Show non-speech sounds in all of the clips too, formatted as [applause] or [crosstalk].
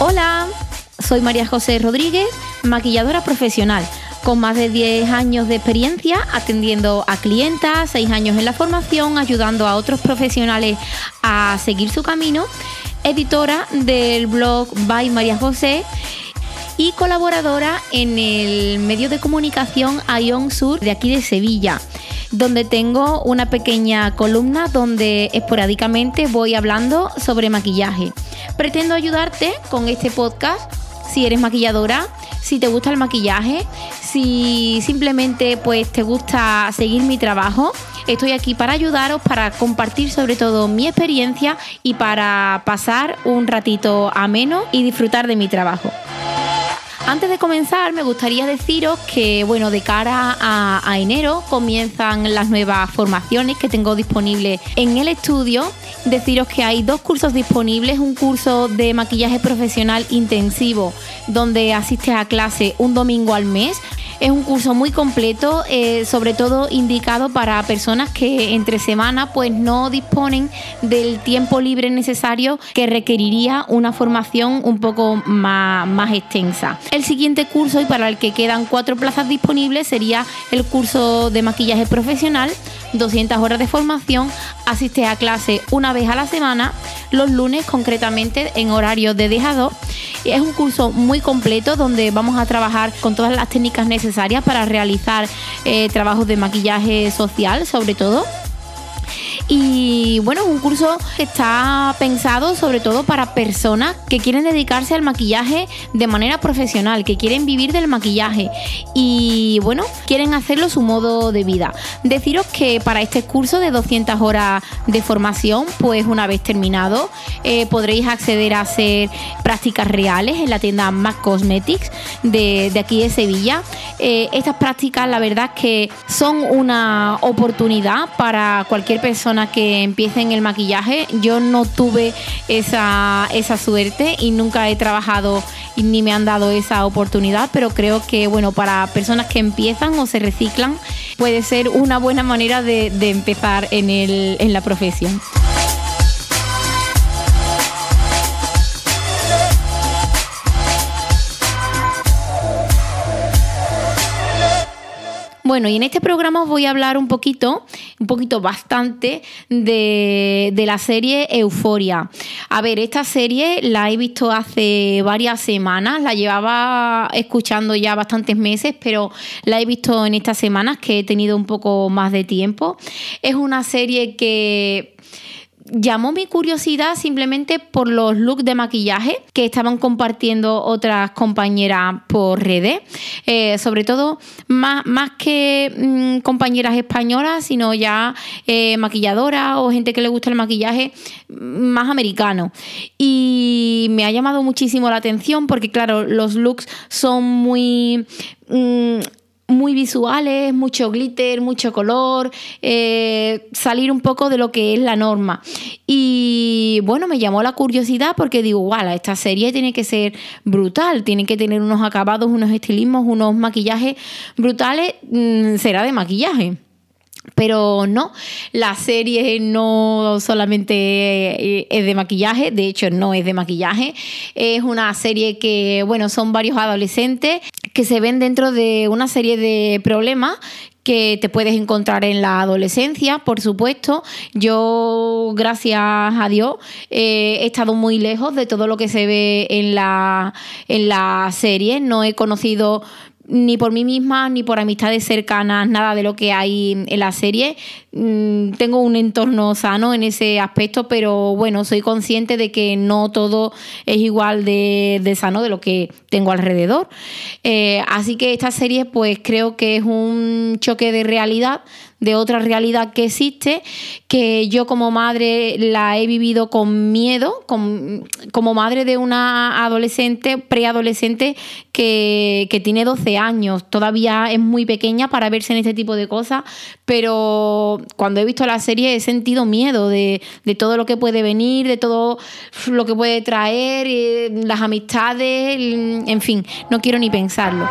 Hola, soy María José Rodríguez, maquilladora profesional con más de 10 años de experiencia atendiendo a clientas, 6 años en la formación, ayudando a otros profesionales a seguir su camino, editora del blog By María José y colaboradora en el medio de comunicación Ion Sur de aquí de Sevilla, donde tengo una pequeña columna donde esporádicamente voy hablando sobre maquillaje. Pretendo ayudarte con este podcast si eres maquilladora, si te gusta el maquillaje, si simplemente pues te gusta seguir mi trabajo. Estoy aquí para ayudaros, para compartir sobre todo mi experiencia y para pasar un ratito ameno y disfrutar de mi trabajo. Antes de comenzar, me gustaría deciros que, bueno, de cara a, a, enero comienzan las nuevas formaciones que tengo disponibles en el estudio. Deciros que hay dos cursos disponibles, un curso de maquillaje profesional intensivo, donde asistes a clase un domingo al mes es un curso muy completo, eh, sobre todo indicado para personas que entre semana pues no disponen del tiempo libre necesario que requeriría una formación un poco más, extensa. El siguiente curso y para el que quedan cuatro plazas disponibles sería el curso de maquillaje profesional, 200 horas de formación, asiste a clase una vez a la semana, los lunes concretamente en horario de 10 a 2. Es un curso muy completo donde vamos a trabajar con todas las técnicas necesarias para realizar eh, trabajos de maquillaje social sobre todo. Y bueno, es un curso que está pensado sobre todo para personas que quieren dedicarse al maquillaje de manera profesional, que quieren vivir del maquillaje y bueno, quieren hacerlo su modo de vida. Deciros que para este curso de 200 horas de formación, pues una vez terminado, eh, podréis acceder a hacer prácticas reales en la tienda Mac Cosmetics de, de aquí de Sevilla. Eh, estas prácticas, la verdad, que son una oportunidad para cualquier persona que empiece en el maquillaje. Yo no tuve esa, esa suerte y nunca he trabajado y ni me han dado esa oportunidad, pero creo que bueno, para personas que empiezan o se reciclan, puede ser una buena manera de, de empezar en, el, en la profesión. Bueno, y en este programa os voy a hablar un poquito, un poquito bastante, de, de, la serie Euforia. A ver, esta serie la he visto hace varias semanas, la llevaba escuchando ya bastantes meses, pero la he visto en estas semanas que he tenido un poco más de tiempo. Es una serie que llamó mi curiosidad simplemente por los looks de maquillaje que estaban compartiendo otras compañeras por redes, eh, sobre todo más, más que mmm, compañeras españolas, sino ya eh, maquilladoras o gente que le gusta el maquillaje más americano. Y me ha llamado muchísimo la atención porque, claro, los looks son muy... Mmm, muy visuales, mucho glitter, mucho color, eh, salir un poco de lo que es la norma. Y bueno, me llamó la curiosidad porque digo, wow, esta serie tiene que ser brutal, tiene que tener unos acabados, unos estilismos, unos maquillajes brutales, mmm, será de maquillaje. Pero no, la serie no solamente eh, es de maquillaje, de hecho no es de maquillaje, es una serie que, bueno, son varios adolescentes que se ven dentro de una serie de problemas que te puedes encontrar en la adolescencia, por supuesto. Yo, gracias a Dios, eh, he estado muy lejos de todo lo que se ve en la, en la serie. No he conocido ni por mí misma, ni por amistades cercanas, nada de lo que hay en la serie. Mm, tengo un entorno sano en ese aspecto, pero bueno, soy consciente de que no todo es igual de, de sano de lo que tengo alrededor. Eh, así que esta serie, pues creo que es un choque de realidad de otra realidad que existe, que yo como madre la he vivido con miedo, como madre de una adolescente, preadolescente que, que tiene 12 años, todavía es muy pequeña para verse en este tipo de cosas, pero cuando he visto la serie he sentido miedo de, de todo lo que puede venir, de todo lo que puede traer, eh, las amistades, en fin, no quiero ni pensarlo.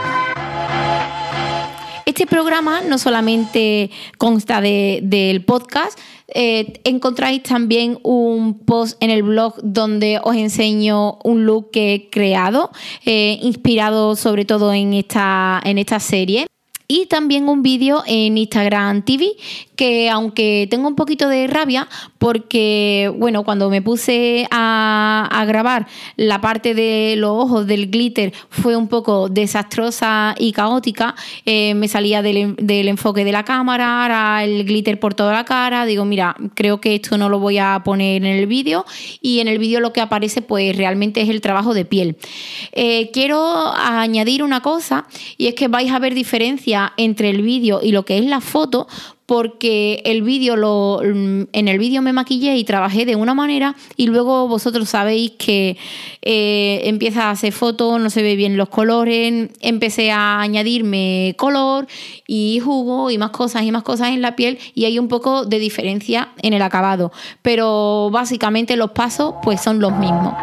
Este programa no solamente consta del podcast, eh, encontráis también un post en el blog donde os enseño un look que he creado, eh, inspirado sobre todo en esta, en esta serie y también un vídeo en Instagram TV que aunque tengo un poquito de rabia porque bueno cuando me puse a, grabar la parte de los ojos del glitter fue un poco desastrosa y caótica eh, me salía del, enfoque de la cámara el glitter por toda la cara. Digo mira creo que esto no lo voy a poner en el vídeo. Y en el vídeo lo que aparece pues realmente es el trabajo de piel. Eh, quiero añadir una cosa y es que vais a ver entre el vídeo y lo que es la foto porque el vídeo lo en el vídeo me maquillé y trabajé de una manera y luego vosotros sabéis que eh, empieza a hacer fotos, no se ve bien los colores, empecé a añadirme color y jugo y más cosas y más cosas en la piel y hay un poco de diferencia en el acabado, pero básicamente los pasos pues son los mismos.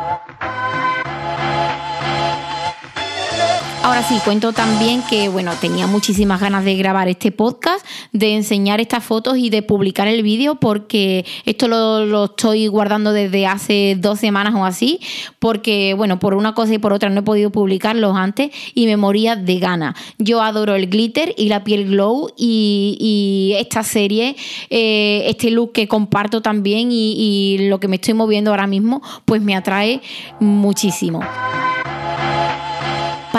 Ahora sí, cuento también que, bueno, tenía muchísimas ganas de grabar este podcast, de enseñar estas fotos y de publicar el vídeo porque esto lo, estoy guardando desde hace dos semanas o así, porque, bueno, por una cosa y por otra no he podido publicarlos antes y me moría de ganas. Yo adoro el glitter y la piel glow y, esta serie, eh, este look que comparto también y lo que me estoy moviendo ahora mismo, pues me atrae muchísimo.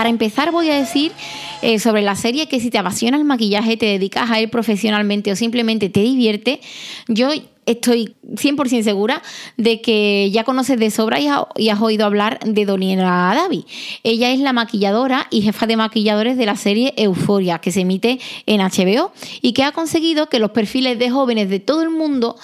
Para empezar voy a decir eh, sobre la serie que si te apasiona el maquillaje, te dedicas a él profesionalmente o simplemente te divierte, yo estoy 100% segura de que ya conoces de sobra y, has oído hablar de Doniela Davi. Ella es la maquilladora y jefa de maquilladores de la serie Euforia, que se emite en HBO y que ha conseguido que los perfiles de jóvenes de todo el mundo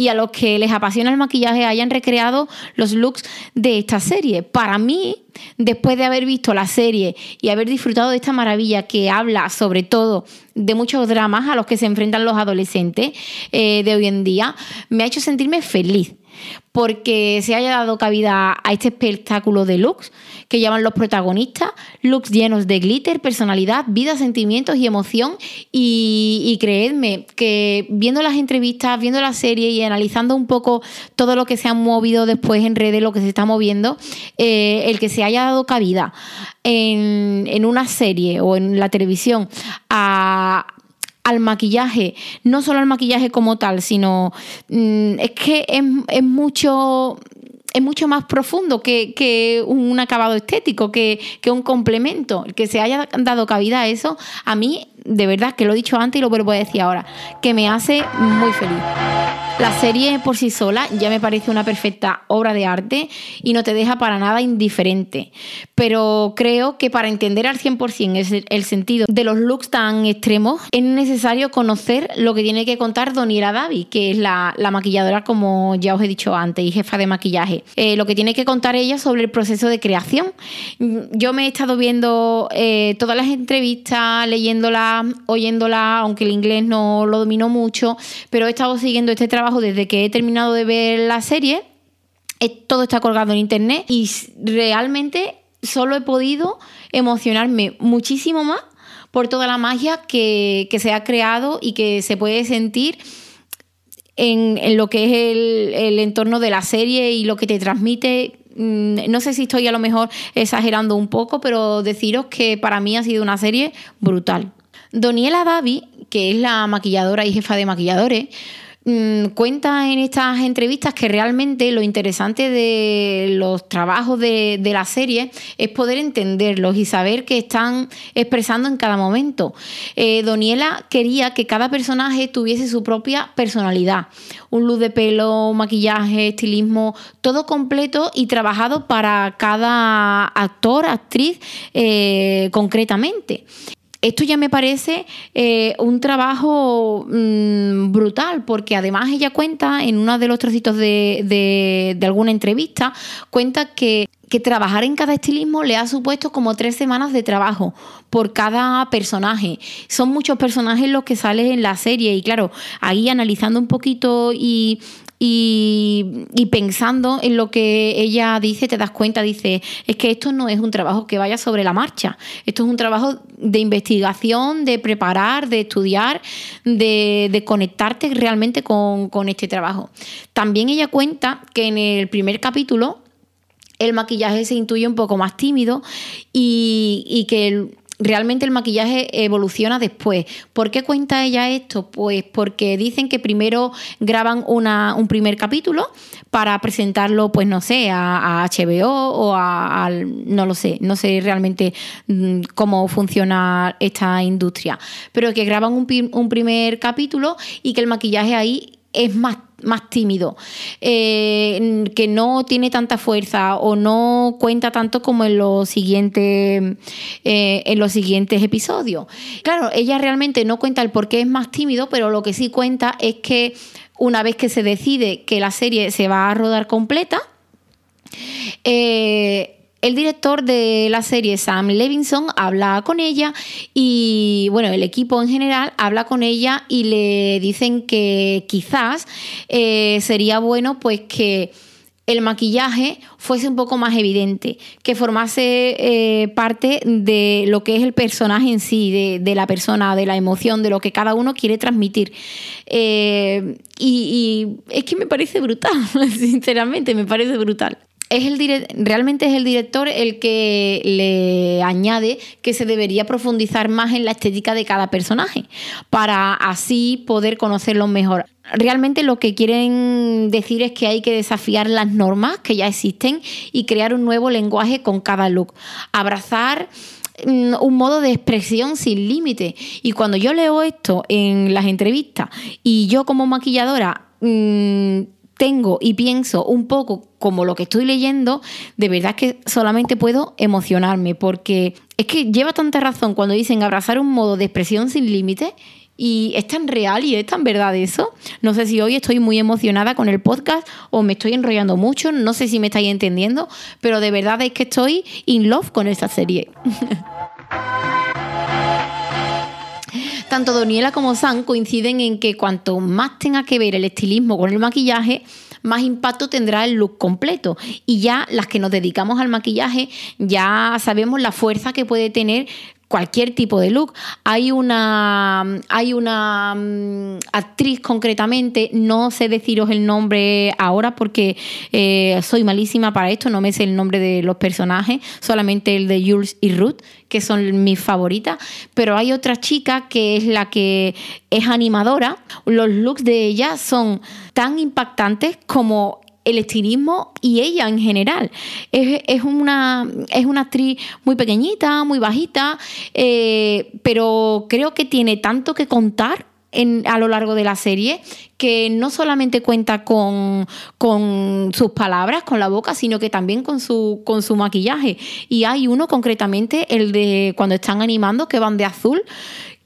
y a los que les apasiona el maquillaje hayan recreado los looks de esta serie. Para mí, después de haber visto la serie y haber disfrutado de esta maravilla que habla sobre todo de muchos dramas a los que se enfrentan los adolescentes eh, de hoy en día, me ha hecho sentirme feliz porque se haya dado cabida a este espectáculo de looks que llaman los protagonistas, looks llenos de glitter, personalidad, vida, sentimientos y emoción. Y, creedme que viendo las entrevistas, viendo la serie y analizando un poco todo lo que se ha movido después en redes, lo que se está moviendo, eh, el que se haya dado cabida en, en una serie o en la televisión a al maquillaje, no solo al maquillaje como tal, sino mm, es que es, mucho es mucho más profundo que, un acabado estético, que, que, un complemento. Que se haya dado cabida a eso, a mí, de verdad, que lo he dicho antes y lo vuelvo a decir ahora, que me hace muy feliz. La serie por sí sola ya me parece una perfecta obra de arte y no te deja para nada indiferente. Pero creo que para entender al 100% el, sentido de los looks tan extremos es necesario conocer lo que tiene que contar Doniela Davi, que es la, maquilladora, como ya os he dicho antes, y jefa de maquillaje. Eh, lo que tiene que contar ella sobre el proceso de creación. Yo me he estado viendo eh, todas las entrevistas, leyéndolas, oyéndolas, aunque el inglés no lo domino mucho, pero he estado siguiendo este trabajo desde que he terminado de ver la serie. Todo está colgado en internet y realmente solo he podido emocionarme muchísimo más por toda la magia que, se ha creado y que se puede sentir en, lo que es el, el, entorno de la serie y lo que te transmite. Mm, no sé si estoy a lo mejor exagerando un poco, pero deciros que para mí ha sido una serie brutal. Doniela Davi, que es la maquilladora y jefa de maquilladores, Mm, cuenta en estas entrevistas que realmente lo interesante de los trabajos de, la serie es poder entenderlos y saber qué están expresando en cada momento. Eh, Doniela quería que cada personaje tuviese su propia personalidad, un luz de pelo, maquillaje, estilismo, todo completo y trabajado para cada actor, actriz eh, concretamente esto ya me parece eh, un trabajo mm, brutal, porque además ella cuenta en uno de los trocitos de, alguna entrevista, cuenta que, que trabajar en cada estilismo le ha supuesto como tres semanas de trabajo por cada personaje. Son muchos personajes los que salen en la serie y claro, ahí analizando un poquito y, y, pensando en lo que ella dice, te das cuenta, dice, es que esto no es un trabajo que vaya sobre la marcha, esto es un trabajo de investigación, de preparar, de estudiar, de, conectarte realmente con, con este trabajo. También ella cuenta que en el primer capítulo, el maquillaje se intuye un poco más tímido y, que realmente el maquillaje evoluciona después. ¿Por qué cuenta ella esto? Pues porque dicen que primero graban un primer capítulo para presentarlo, pues no sé, a, HBO o a, no lo sé, no sé realmente mm, cómo funciona esta industria, pero que graban un primer capítulo y que el maquillaje ahí es más más tímido, eh, que no tiene tanta fuerza o no cuenta tanto como en los siguientes, eh, en los siguientes episodios. Claro, ella realmente no cuenta el por qué es más tímido, pero lo que sí cuenta es que una vez que se decide que la serie se va a rodar completa, eh, el director de la serie, Sam Levinson, habla con ella y, bueno, el equipo en general habla con ella y le dicen que quizás eh, sería bueno pues que el maquillaje fuese un poco más evidente, que formase eh, parte de lo que es el personaje en sí, de, la persona, de la emoción, de lo que cada uno quiere transmitir. Eh, y es que me parece brutal, [laughs] sinceramente, me parece brutal es el realmente es el director el que le añade que se debería profundizar más en la estética de cada personaje para así poder conocerlos mejor. Realmente lo que quieren decir es que hay que desafiar las normas que ya existen y crear un nuevo lenguaje con cada look. Abrazar mm, un modo de expresión sin límite. Y cuando yo leo esto en las entrevistas y yo como maquilladora mm, tengo y pienso un poco como lo que estoy leyendo, de verdad que solamente puedo emocionarme, porque es que lleva tanta razón cuando dicen abrazar un modo de expresión sin límite. Y es tan real y es tan verdad eso. No sé si hoy estoy muy emocionada con el podcast o me estoy enrollando mucho, no sé si me estáis entendiendo, pero de verdad es que estoy in love con esta serie. [laughs] Tanto Doniela como Sam coinciden en que cuanto más tenga que ver el estilismo con el maquillaje, más impacto tendrá el look completo. Y ya las que nos dedicamos al maquillaje, ya sabemos la fuerza que puede tener cualquier tipo de look. Hay una, hay una mm, actriz concretamente, no sé deciros el nombre ahora porque eh, soy malísima para esto, no me sé el nombre de los personajes, solamente el de Jules y Ruth, que son mis favoritas, pero hay otra chica que es la que es animadora. Los looks de ella son tan impactantes como el estilismo y ella en general. Es, una, es una actriz muy pequeñita, muy bajita, eh, pero creo que tiene tanto que contar a lo largo de la serie, que no solamente cuenta con, con, sus palabras, con la boca, sino que también con su, con su maquillaje. Y hay uno concretamente, el de cuando están animando, que van de azul,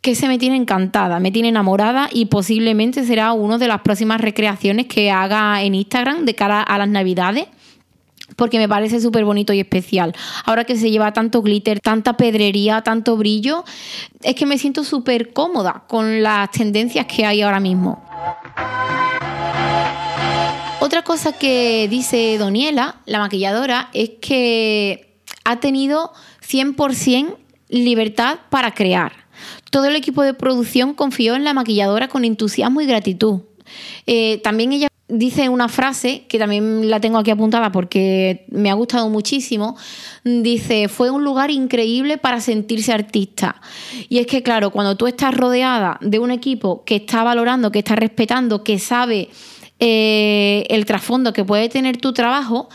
que se me tiene encantada, me tiene enamorada y posiblemente será una de las próximas recreaciones que haga en Instagram de cara a las navidades porque me parece súper bonito y especial. Ahora que se lleva tanto glitter, tanta pedrería, tanto brillo, es que me siento súper cómoda con las tendencias que hay ahora mismo. Otra cosa que dice Doniela, la maquilladora, es que ha tenido 100% libertad para crear. Todo el equipo de producción confió en la maquilladora con entusiasmo y gratitud. Eh, también ella dice una frase que también la tengo aquí apuntada porque me ha gustado muchísimo. Dice, fue un lugar increíble para sentirse artista. Y es que, claro, cuando tú estás rodeada de un equipo que está valorando, que está respetando, que sabe eh, el trasfondo que puede tener tu trabajo,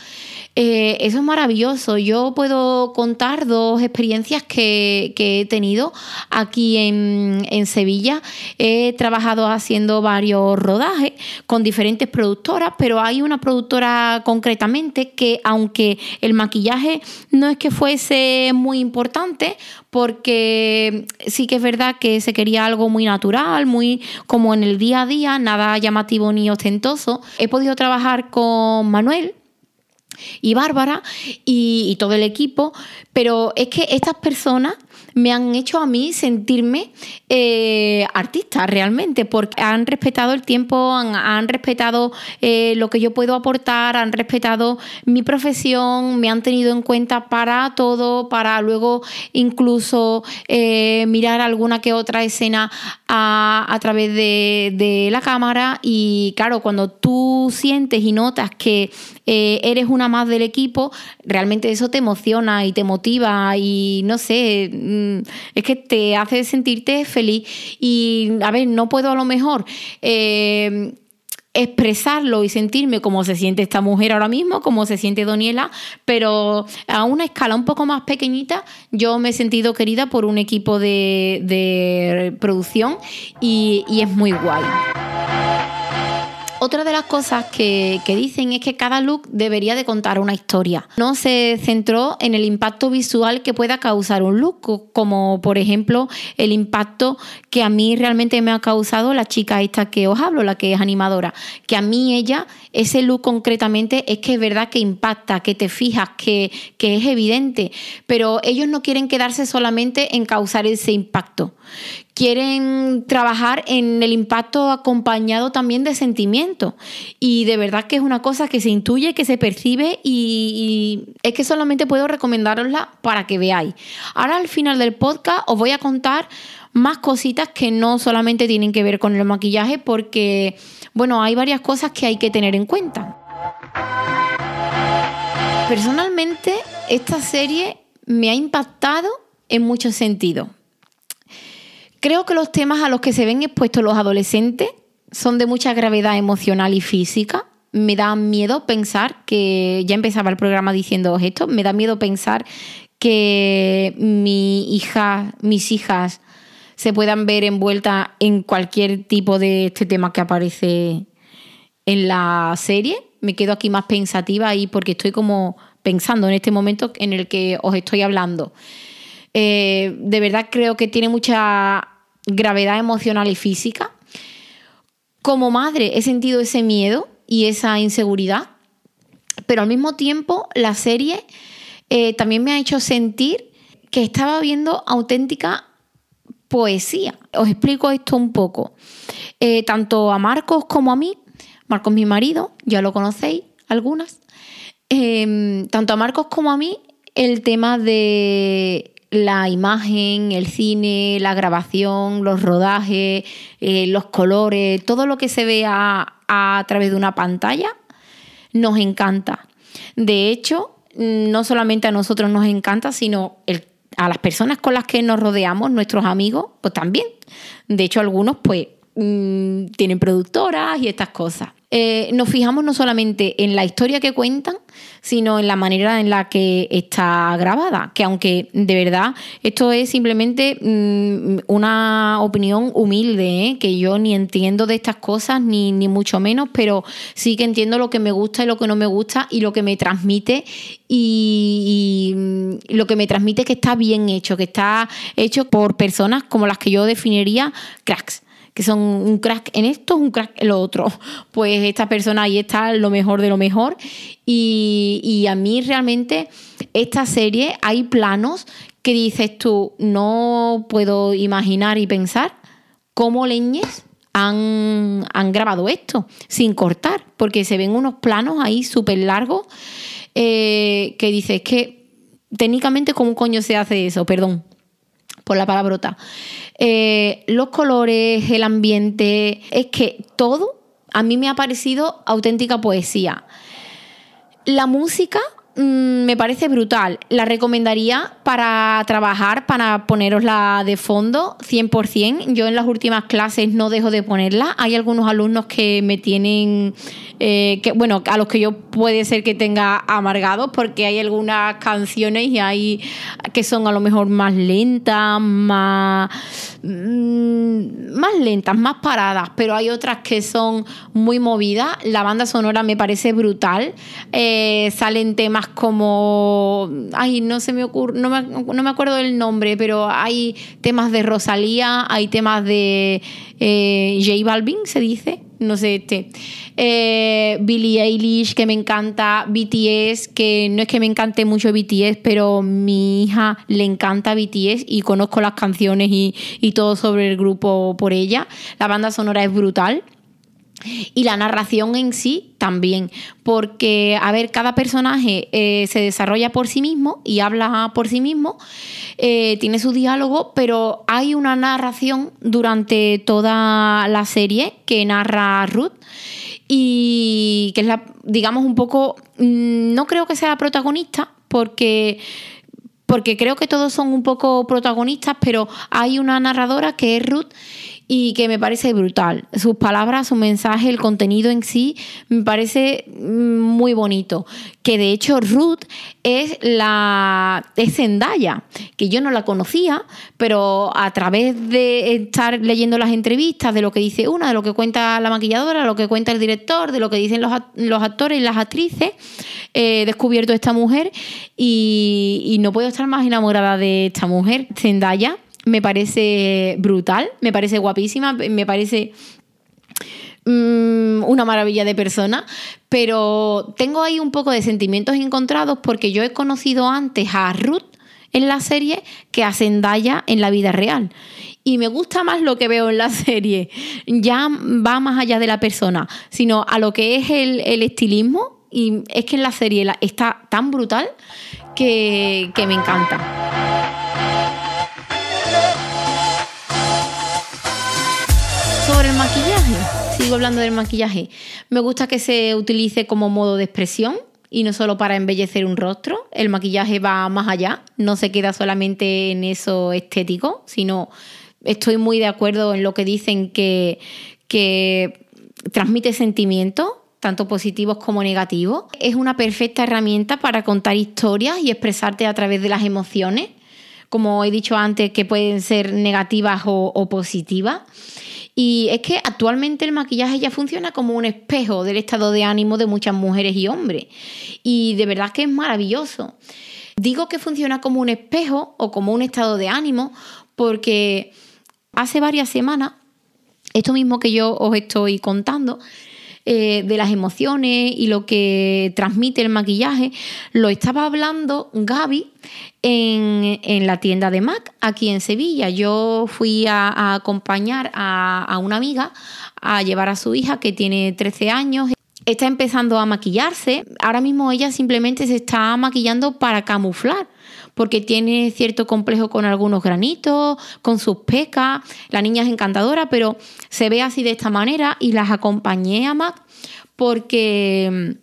eh, eso es maravilloso. Yo puedo contar dos experiencias que, he tenido aquí en, Sevilla. He trabajado haciendo varios rodajes con diferentes productoras, pero hay una productora concretamente que aunque el maquillaje no es que fuese muy importante, porque sí que es verdad que se quería algo muy natural, muy como en el día a día, nada llamativo ni ostentoso. He podido trabajar con Manuel, y Bárbara y, todo el equipo, pero es que estas personas me han hecho a mí sentirme eh, artista realmente, porque han respetado el tiempo, han, respetado eh, lo que yo puedo aportar, han respetado mi profesión, me han tenido en cuenta para todo, para luego incluso eh, mirar alguna que otra escena a, través de, de la cámara. Y claro, cuando tú sientes y notas que eres una más del equipo, realmente eso te emociona y te motiva y no sé, es que te hace sentirte feliz. Y a ver, no puedo a lo mejor... Eh, expresarlo y sentirme como se siente esta mujer ahora mismo, como se siente Doniela, pero a una escala un poco más pequeñita yo me he sentido querida por un equipo de, producción y, y es muy guay. Otra de las cosas que, dicen es que cada look debería de contar una historia. No se centró en el impacto visual que pueda causar un look, como por ejemplo el impacto que a mí realmente me ha causado la chica esta que os hablo, la que es animadora. Que a mí ella, ese look concretamente, es que es verdad que impacta, que te fijas, que, es evidente, pero ellos no quieren quedarse solamente en causar ese impacto quieren trabajar en el impacto acompañado también de sentimiento. Y de verdad que es una cosa que se intuye, que se percibe y, es que solamente puedo recomendarosla para que veáis. Ahora al final del podcast os voy a contar más cositas que no solamente tienen que ver con el maquillaje porque, bueno, hay varias cosas que hay que tener en cuenta. Personalmente, esta serie me ha impactado en muchos sentidos. Creo que los temas a los que se ven expuestos los adolescentes son de mucha gravedad emocional y física. Me da miedo pensar que, ya empezaba el programa diciendo esto, me da miedo pensar que mi hija, mis hijas se puedan ver envueltas en cualquier tipo de este tema que aparece en la serie. Me quedo aquí más pensativa ahí porque estoy como pensando en este momento en el que os estoy hablando. Eh, de verdad creo que tiene mucha gravedad emocional y física. Como madre he sentido ese miedo y esa inseguridad, pero al mismo tiempo la serie eh, también me ha hecho sentir que estaba viendo auténtica poesía. Os explico esto un poco. Eh, tanto a Marcos como a mí, Marcos mi marido, ya lo conocéis, algunas, tanto a Marcos como a mí, el tema de la imagen, el cine, la grabación, los rodajes, eh, los colores, todo lo que se vea a, través de una pantalla, nos encanta. De hecho, no solamente a nosotros nos encanta, sino a las personas con las que nos rodeamos, nuestros amigos, pues también. De hecho, algunos pues mm, tienen productoras y estas cosas. Eh, nos fijamos no solamente en la historia que cuentan, sino en la manera en la que está grabada, que aunque de verdad esto es simplemente mm, una opinión humilde, ¿eh? que yo ni entiendo de estas cosas, ni, ni mucho menos, pero sí que entiendo lo que me gusta y lo que no me gusta y lo que me transmite y, y lo que me transmite que está bien hecho, que está hecho por personas como las que yo definiría cracks que son un crack en esto, un crack en lo otro. [laughs] Pues esta persona ahí está lo mejor de lo mejor. Y, a mí realmente esta serie hay planos que dices tú, no puedo imaginar y pensar cómo leñes han, grabado esto sin cortar, porque se ven unos planos ahí súper largos eh, que dices que técnicamente cómo coño se hace eso, perdón por la palabrota. Eh, los colores, el ambiente, es que todo a mí me ha parecido auténtica poesía. La música mm, me parece brutal. La recomendaría para trabajar, para ponerosla de fondo, 100%. Yo en las últimas clases no dejo de ponerla. Hay algunos alumnos que me tienen eh, que, bueno, a los que yo puede ser que tenga amargados, porque hay algunas canciones y hay que son a lo mejor más lentas, más, mm, más lentas, más paradas, pero hay otras que son muy movidas. La banda sonora me parece brutal. Eh, salen temas como, ay, no se me ocurre, no me, no me acuerdo del nombre, pero hay temas de Rosalía, hay temas de eh, J Balvin, se dice no sé este. Eh, Billie Eilish, que me encanta. BTS, que no es que me encante mucho BTS, pero mi hija le encanta BTS y conozco las canciones y, y todo sobre el grupo por ella. La banda sonora es brutal. Y la narración en sí también, porque, a ver, cada personaje eh, se desarrolla por sí mismo y habla por sí mismo, eh, tiene su diálogo, pero hay una narración durante toda la serie que narra Ruth y que es la, digamos, un poco, mm, no creo que sea protagonista, porque porque creo que todos son un poco protagonistas, pero hay una narradora que es Ruth y que me parece brutal. Sus palabras, su mensaje, el contenido en sí, me parece mm, muy bonito. Que de hecho Ruth es la es Zendaya, que yo no la conocía, pero a través de estar leyendo las entrevistas, de lo que dice una, de lo que cuenta la maquilladora, de lo que cuenta el director, de lo que dicen los, actores y las actrices, he descubierto esta mujer y, y no puedo estar más enamorada de esta mujer, Zendaya me parece brutal, me parece guapísima, me parece mm, una maravilla de persona, pero tengo ahí un poco de sentimientos encontrados porque yo he conocido antes a Ruth en la serie que a Zendaya en la vida real. Y me gusta más lo que veo en la [laughs] serie. Ya va más allá de la persona, sino a lo que es el, estilismo. Y es que en la serie está tan brutal que me encanta. Sobre el maquillaje, sigo hablando del maquillaje. Me gusta que se utilice como modo de expresión y no solo para embellecer un rostro. El maquillaje va más allá, no se queda solamente en eso estético, sino estoy muy de acuerdo en lo que dicen que, transmite sentimientos tanto positivos como negativos. Es una perfecta herramienta para contar historias y expresarte a través de las emociones, como he dicho antes, que pueden ser negativas o positivas. Y es que actualmente el maquillaje ya funciona como un espejo del estado de ánimo de muchas mujeres y hombres. Y de verdad que es maravilloso. Digo que funciona como un espejo o como un estado de ánimo porque hace varias semanas, esto mismo que yo os estoy contando, eh, de las emociones y lo que transmite el maquillaje, lo estaba hablando Gaby en, la tienda de MAC aquí en Sevilla. Yo fui a, acompañar a una amiga a llevar a su hija que tiene 13 años está empezando a maquillarse. Ahora mismo ella simplemente se está maquillando para camuflar porque tiene cierto complejo con algunos granitos, con sus pecas. La niña es encantadora, pero se ve así de esta manera y las acompañé a Mac porque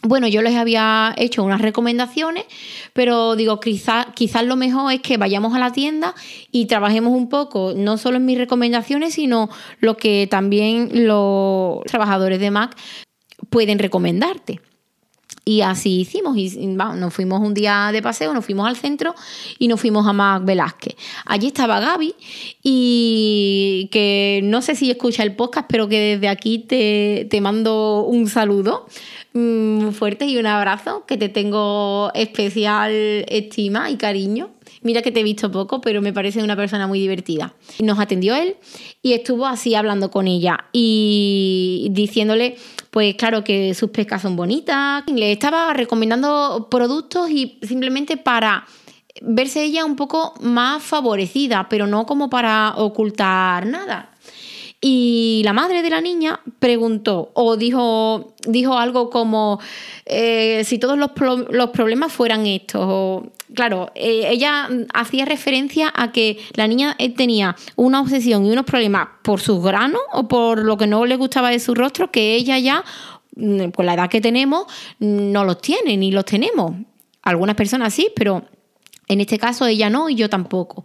bueno, yo les había hecho unas recomendaciones, pero digo, quizás quizás lo mejor es que vayamos a la tienda y trabajemos un poco, no solo en mis recomendaciones, sino lo que también los trabajadores de Mac pueden recomendarte. Y así hicimos, y nos fuimos un día de paseo, nos fuimos al centro y nos fuimos a Mac Velázquez. Allí estaba Gaby y que no sé si escucha el podcast, pero que desde aquí te, te mando un saludo muy mm, fuerte y un abrazo, que te tengo especial estima y cariño. Mira que te he visto poco, pero me parece una persona muy divertida. Nos atendió él y estuvo así hablando con ella y diciéndole pues claro que sus pescas son bonitas. Le estaba recomendando productos y simplemente para verse ella un poco más favorecida, pero no como para ocultar nada. Y la madre de la niña preguntó o dijo, dijo algo como eh, si todos los, los, problemas fueran estos. Claro, eh, ella hacía referencia a que la niña eh, tenía una obsesión y unos problemas por sus granos o por lo que no le gustaba de su rostro, que ella ya, mm, por la edad que tenemos, no los tiene ni los tenemos. Algunas personas sí, pero en este caso ella no y yo tampoco.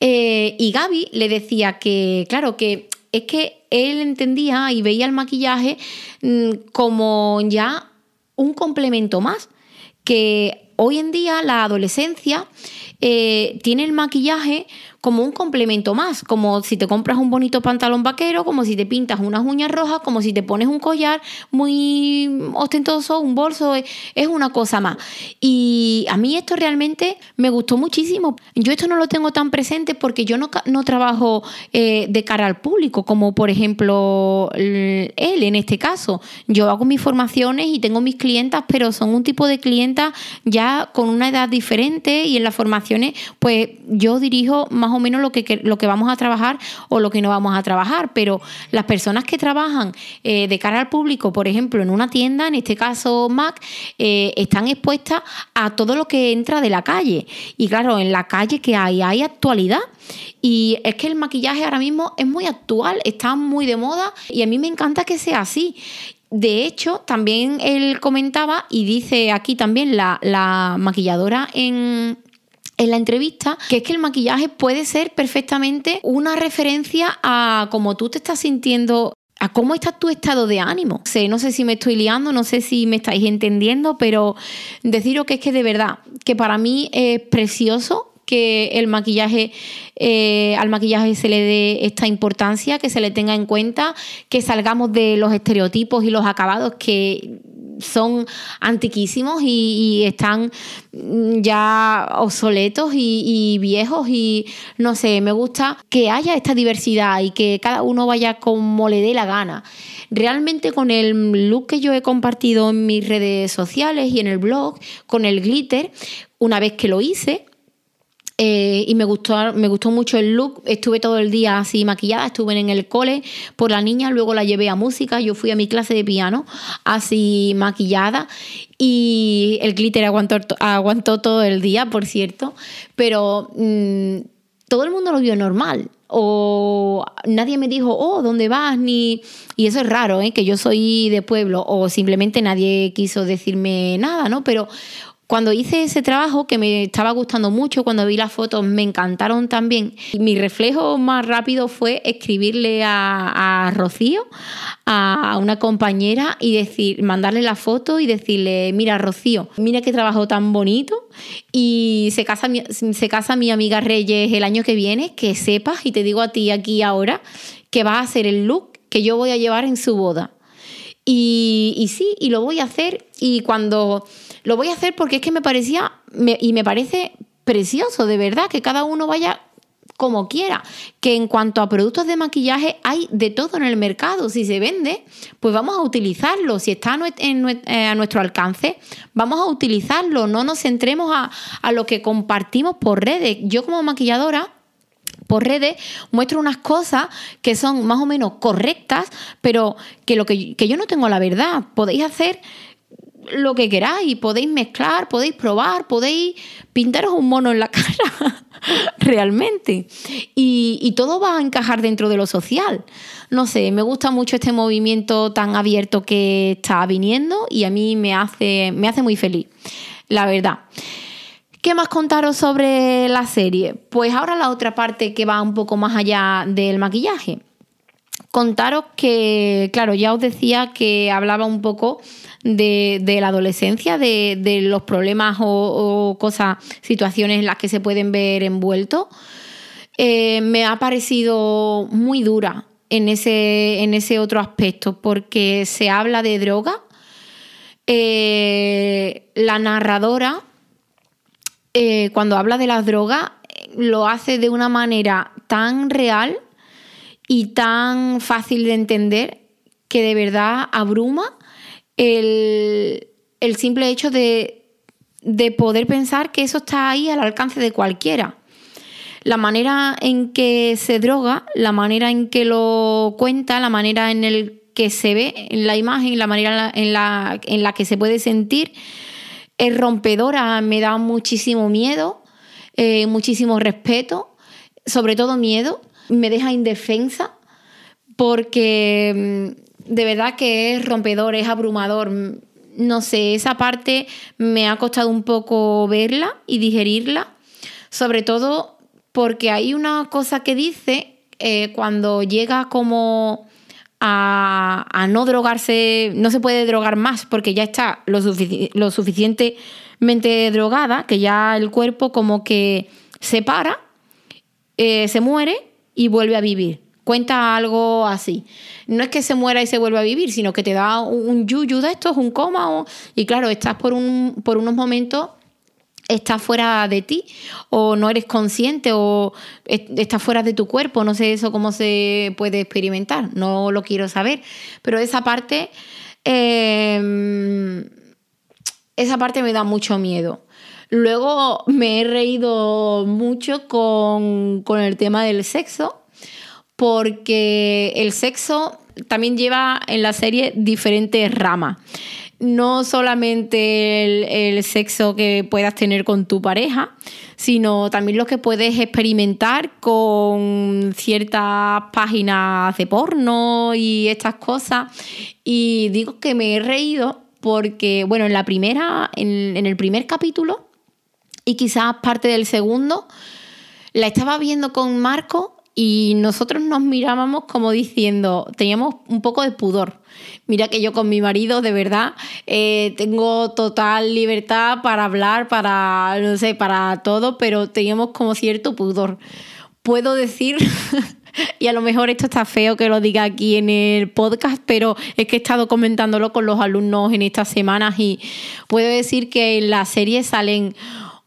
y Gaby le decía que, claro, que es que él entendía y veía el maquillaje mm, como ya un complemento más, que hoy en día la adolescencia eh, tiene el maquillaje como un complemento más, como si te compras un bonito pantalón vaquero, como si te pintas unas uñas rojas, como si te pones un collar muy ostentoso, un bolso, es una cosa más. Y a mí esto realmente me gustó muchísimo. Yo esto no lo tengo tan presente porque yo no, no trabajo eh, de cara al público, como por ejemplo él en este caso. Yo hago mis formaciones y tengo mis clientas, pero son un tipo de clientas ya con una edad diferente y en las formaciones pues yo dirijo más o menos lo que, lo que vamos a trabajar o lo que no vamos a trabajar, pero las personas que trabajan eh, de cara al público, por ejemplo, en una tienda, en este caso Mac, eh, están expuestas a todo lo que entra de la calle. Y claro, en la calle que hay, hay actualidad. Y es que el maquillaje ahora mismo es muy actual, está muy de moda y a mí me encanta que sea así. De hecho, también él comentaba y dice aquí también la, maquilladora en, en la entrevista, que es que el maquillaje puede ser perfectamente una referencia a cómo tú te estás sintiendo a cómo está tu estado de ánimo. Sé, no sé si me estoy liando, no sé si me estáis entendiendo, pero deciros que es que de verdad, que para mí es precioso que el maquillaje, eh, al maquillaje se le dé esta importancia, que se le tenga en cuenta, que salgamos de los estereotipos y los acabados que son antiquísimos y, están ya obsoletos y, viejos y no sé, me gusta que haya esta diversidad y que cada uno vaya como le dé la gana. Realmente con el look que yo he compartido en mis redes sociales y en el blog, con el glitter, una vez que lo hice, eh, y me gustó, me gustó mucho el look. Estuve todo el día así maquillada, estuve en el cole por la niña, luego la llevé a música, yo fui a mi clase de piano así maquillada y el glitter aguantó, aguantó todo el día, por cierto, pero mm, todo el mundo lo vio normal. O nadie me dijo, oh, ¿dónde vas? Ni... Y eso es raro, ¿eh? que yo soy de pueblo, o simplemente nadie quiso decirme nada, ¿no? Pero cuando hice ese trabajo, que me estaba gustando mucho, cuando vi las fotos me encantaron también, mi reflejo más rápido fue escribirle a, Rocío, a una compañera, y decir, mandarle la foto y decirle, mira Rocío, mira qué trabajo tan bonito, y se casa, se casa mi amiga Reyes el año que viene, que sepas, y te digo a ti aquí ahora, que va a ser el look que yo voy a llevar en su boda. Y sí, y lo voy a hacer, y cuando lo voy a hacer porque es que me parecía y me parece precioso, de verdad, que cada uno vaya como quiera. Que en cuanto a productos de maquillaje hay de todo en el mercado. Si se vende, pues vamos a utilizarlo. Si está eh, a nuestro alcance, vamos a utilizarlo. No nos centremos a, a lo que compartimos por redes. Yo como maquilladora por redes muestro unas cosas que son más o menos correctas, pero que lo que, que yo no tengo la verdad. Podéis hacer lo que queráis, podéis mezclar, podéis probar, podéis pintaros un mono en la [laughs] cara, realmente. Y, todo va a encajar dentro de lo social. No sé, me gusta mucho este movimiento tan abierto que está viniendo y a mí me hace, me hace muy feliz, la verdad. ¿Qué más contaros sobre la serie? Pues ahora la otra parte que va un poco más allá del maquillaje. Contaros que, claro, ya os decía que hablaba un poco de, la adolescencia, de, los problemas o, cosas, situaciones en las que se pueden ver envueltos, eh, me ha parecido muy dura en ese, en ese otro aspecto, porque se habla de droga. Eh, la narradora, eh, cuando habla de las drogas, lo hace de una manera tan real y tan fácil de entender que de verdad abruma el, simple hecho de, de poder pensar que eso está ahí al alcance de cualquiera. La manera en que se droga, la manera en que lo cuenta, la manera en el que se ve en la imagen, la manera en la, en la que se puede sentir, es rompedora, me da muchísimo miedo, eh, muchísimo respeto, sobre todo miedo, me deja indefensa porque mm, de verdad que es rompedor, es abrumador. No sé, esa parte me ha costado un poco verla y digerirla, sobre todo porque hay una cosa que dice eh, cuando llega como a, no drogarse, no se puede drogar más porque ya está lo, lo suficientemente drogada, que ya el cuerpo como que se para eh, se muere y vuelve a vivir. Cuenta algo así. No es que se muera y se vuelva a vivir, sino que te da un yuyu de esto, es un coma. y claro, estás por, un, por unos momentos estás fuera de ti o no eres consciente o estás fuera de tu cuerpo, no sé eso cómo se puede experimentar, no lo quiero saber, pero esa parte, em, esa parte me da mucho miedo. Luego me he reído mucho con, con el tema del sexo, porque el sexo también lleva en la serie diferentes ramas no solamente el, sexo que puedas tener con tu pareja, sino también lo que puedes experimentar con ciertas páginas de porno y estas cosas. Y digo que me he reído porque, bueno, en la primera, en, en el primer capítulo, y quizás parte del segundo, la estaba viendo con Marco y nosotros nos mirábamos como diciendo, teníamos un poco de pudor. Mira que yo con mi marido, de verdad, eh, tengo total libertad para hablar, para, no sé, para todo, pero teníamos como cierto pudor. Puedo decir, [laughs] y a lo mejor esto está feo que lo diga aquí en el podcast, pero es que he estado comentándolo con los alumnos en estas semanas y puedo decir que en la serie salen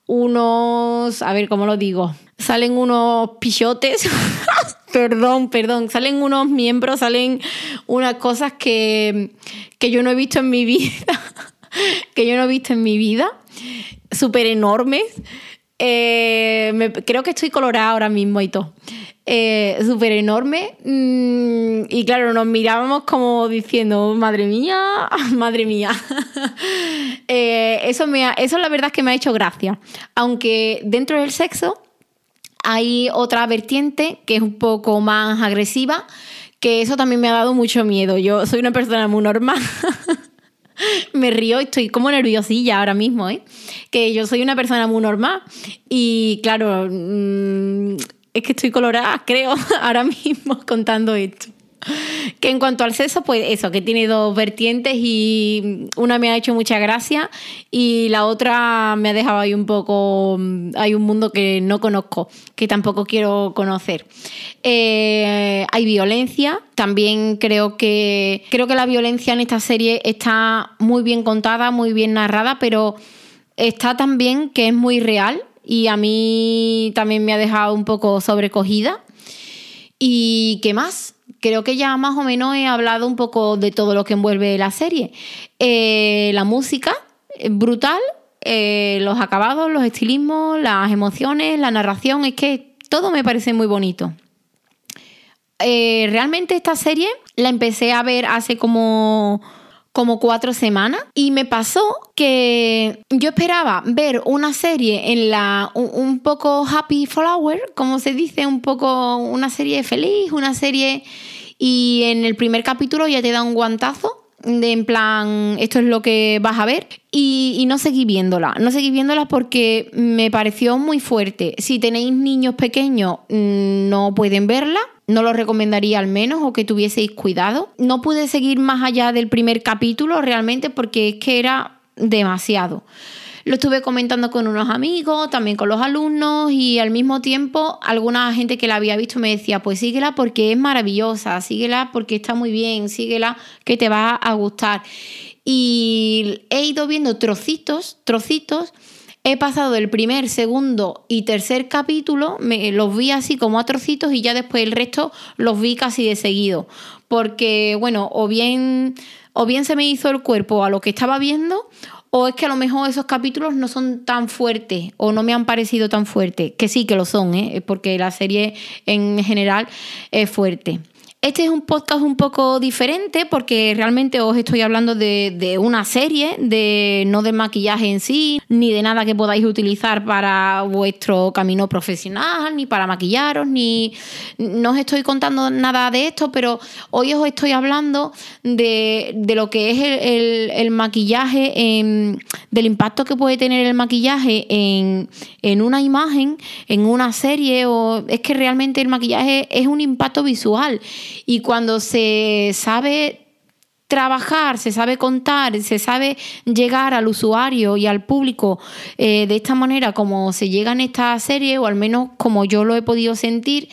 unos, a ver cómo lo digo, salen unos pichotes, [laughs] perdón, perdón, salen unos miembros, salen unas cosas que, yo no he visto en mi vida, [laughs] que yo no he visto en mi vida, súper enormes. Eh, creo que estoy colorada ahora mismo y todo. Eh, súper enorme. Mm, y claro, nos mirábamos como diciendo, madre mía, [laughs] madre mía. [laughs] Eh, eso, me eso la verdad es que me ha hecho gracia. Aunque dentro del sexo hay otra vertiente que es un poco más agresiva, que eso también me ha dado mucho miedo. Yo soy una persona muy normal. [laughs] me río y estoy como nerviosilla ahora mismo, ¿eh? Que yo soy una persona muy normal y claro, mm, es que estoy colorada, [laughs] creo, ahora mismo [laughs] contando esto. Que en cuanto al sexo, pues eso, que tiene dos vertientes y una me ha hecho mucha gracia y la otra me ha dejado ahí un poco, hay un mundo que no conozco, que tampoco quiero conocer. Eh, hay violencia, también creo que, creo que la violencia en esta serie está muy bien contada, muy bien narrada, pero está también que es muy real y a mí también me ha dejado un poco sobrecogida. ¿Y qué más? Creo que ya más o menos he hablado un poco de todo lo que envuelve la serie. Eh, la música, eh, brutal, eh, los acabados, los estilismos, las emociones, la narración, es que todo me parece muy bonito. realmente esta serie la empecé a ver hace como como cuatro semanas. Y me pasó que yo esperaba ver una serie en la un, poco happy flower, como se dice, un poco una serie feliz, una serie y en el primer capítulo ya te da un guantazo de en plan, esto es lo que vas a ver, y, no seguí viéndola. No seguí viéndola porque me pareció muy fuerte. Si tenéis niños pequeños, mm, no pueden verla no lo recomendaría al menos o que tuvieseis cuidado. No pude seguir más allá del primer capítulo realmente porque es que era demasiado. Lo estuve comentando con unos amigos, también con los alumnos y al mismo tiempo alguna gente que la había visto me decía, pues síguela porque es maravillosa, síguela porque está muy bien, síguela que te va a gustar. Y he ido viendo trocitos, trocitos he pasado el primer, segundo y tercer capítulo, me, los vi así como a trocitos y ya después el resto los vi casi de seguido. Porque, bueno, o bien, o bien se me hizo el cuerpo a lo que estaba viendo, o es que a lo mejor esos capítulos no son tan fuertes o no me han parecido tan fuertes, que sí que lo son, ¿eh? porque la serie en general es fuerte. Este es un podcast un poco diferente porque realmente os estoy hablando de, una serie, de no de maquillaje en sí, ni de nada que podáis utilizar para vuestro camino profesional, ni para maquillaros, ni no os estoy contando nada de esto, pero hoy os estoy hablando de, lo que es el, maquillaje, del impacto que puede tener el maquillaje en, en una imagen, en una serie, o es que realmente el maquillaje es un impacto visual y cuando se sabe trabajar, se sabe contar, se sabe llegar al usuario y al público eh, de esta manera como se llega en esta serie, o al menos como yo lo he podido sentir,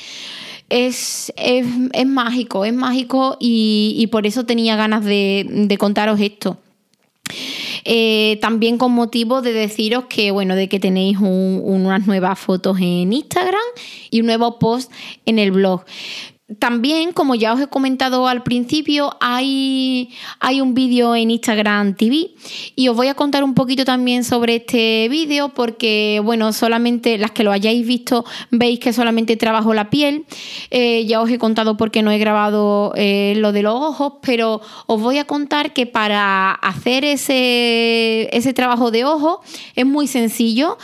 es, es, mágico, es mágico y, por eso tenía ganas de, contaros esto. Eh, también con motivo de deciros que, bueno, de que tenéis unas nuevas fotos en Instagram y un nuevo post en el blog. También, como ya os he comentado al principio, hay, hay un vídeo en Instagram TV y os voy a contar un poquito también sobre este vídeo porque, bueno, solamente las que lo hayáis visto veis que solamente trabajo la piel. Eh, ya os he contado por qué no he grabado eh, lo de los ojos, pero os voy a contar que para hacer ese, ese trabajo de ojo es muy sencillo.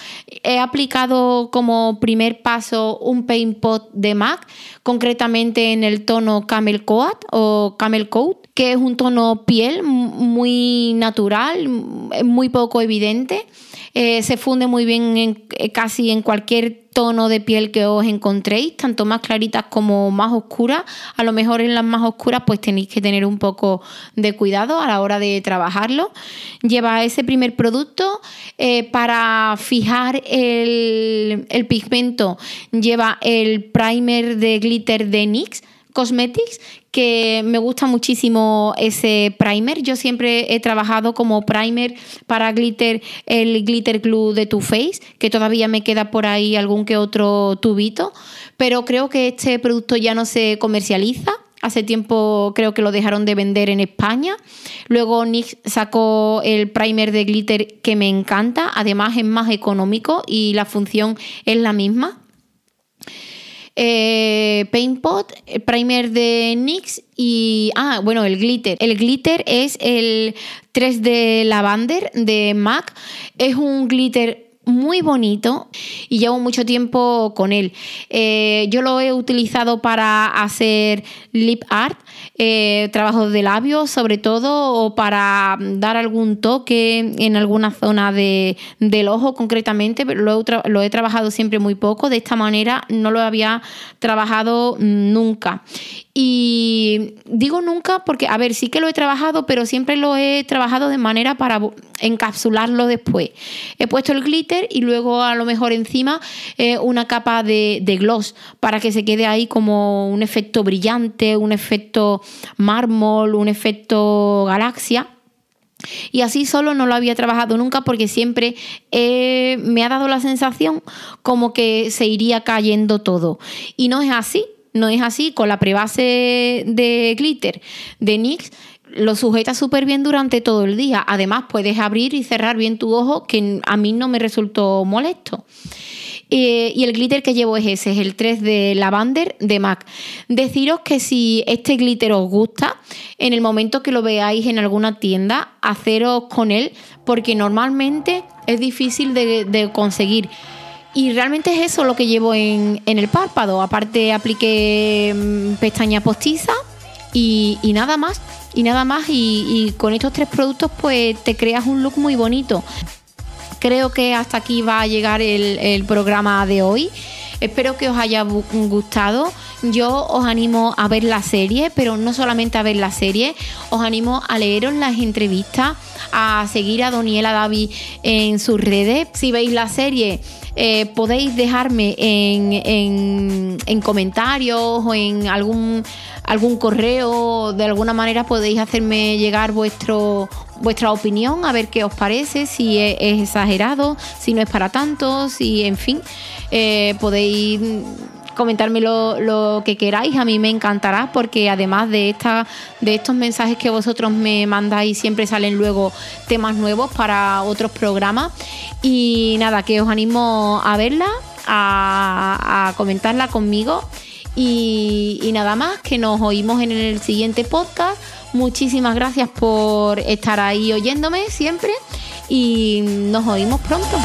He aplicado como primer paso un Paint Pot de MAC concretamente en el tono Camel Coat o Camel Coat, que es un tono piel muy natural, muy poco evidente. Eh, se funde muy bien en, eh, casi en cualquier tono de piel que os encontréis, tanto más claritas como más oscuras. A lo mejor en las más oscuras pues tenéis que tener un poco de cuidado a la hora de trabajarlo. Lleva ese primer producto eh, para fijar el, el pigmento. Lleva el primer de glitter de NYX Cosmetics, que me gusta muchísimo ese primer. Yo siempre he trabajado como primer para glitter, el glitter glue de Too Faced, que todavía me queda por ahí algún que otro tubito, pero creo que este producto ya no se comercializa. Hace tiempo creo que lo dejaron de vender en España. Luego NYX sacó el primer de glitter que me encanta. Además es más económico y la función es la misma. Eh, Paint Pot, primer de NYX y, ah, bueno, el glitter. El glitter es el 3D Lavander de MAC. Es un glitter muy bonito y llevo mucho tiempo con él. Eh, yo lo he utilizado para hacer lip art, eh, trabajos de labios sobre todo, o para dar algún toque en alguna zona de, del ojo concretamente, pero lo he, lo he trabajado siempre muy poco. De esta manera no lo había trabajado nunca. Y digo nunca porque, a ver, sí que lo he trabajado, pero siempre lo he trabajado de manera para encapsularlo después. He puesto el glitter y luego a lo mejor encima eh, una capa de, de, gloss para que se quede ahí como un efecto brillante, un efecto mármol, un efecto galaxia. Y así solo no lo había trabajado nunca porque siempre eh, me ha dado la sensación como que se iría cayendo todo. Y no es así no es así, con la prebase de glitter de NYX lo sujetas súper bien durante todo el día. Además, puedes abrir y cerrar bien tu ojo, que a mí no me resultó molesto. Eh, y el glitter que llevo es ese, es el 3 de Lavander de MAC. Deciros que si este glitter os gusta, en el momento que lo veáis en alguna tienda, haceros con él, porque normalmente es difícil de conseguir. Y realmente es eso lo que llevo en, el párpado. Aparte apliqué mm, pestaña postiza y, nada más. Y nada más. Y, con estos tres productos pues te creas un look muy bonito. Creo que hasta aquí va a llegar el, programa de hoy. Espero que os haya gustado. Yo os animo a ver la serie, pero no solamente a ver la serie, os animo a leeros las entrevistas, a seguir a Doniela Davi en sus redes. Si veis la serie, eh, podéis dejarme en, en, comentarios o en algún, algún correo, de alguna manera podéis hacerme llegar vuestro, vuestra opinión, a ver qué os parece, si es, exagerado, si no es para tanto, si en fin, eh, podéis comentarme lo, que queráis, a mí me encantará porque además de, esta, de estos mensajes que vosotros me mandáis siempre salen luego temas nuevos para otros programas y nada, que os animo a verla, a, comentarla conmigo y, y nada más, que nos oímos en el siguiente podcast. Muchísimas gracias por estar ahí oyéndome siempre y nos oímos pronto.